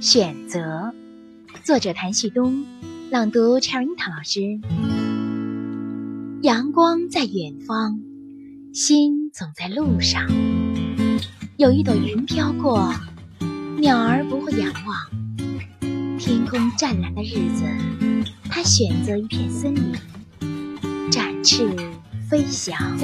选择，作者谭旭东，朗读陈韵塔老师。阳光在远方，心总在路上。有一朵云飘过，鸟儿不会仰望。天空湛蓝的日子，它选择一片森林，展翅飞翔。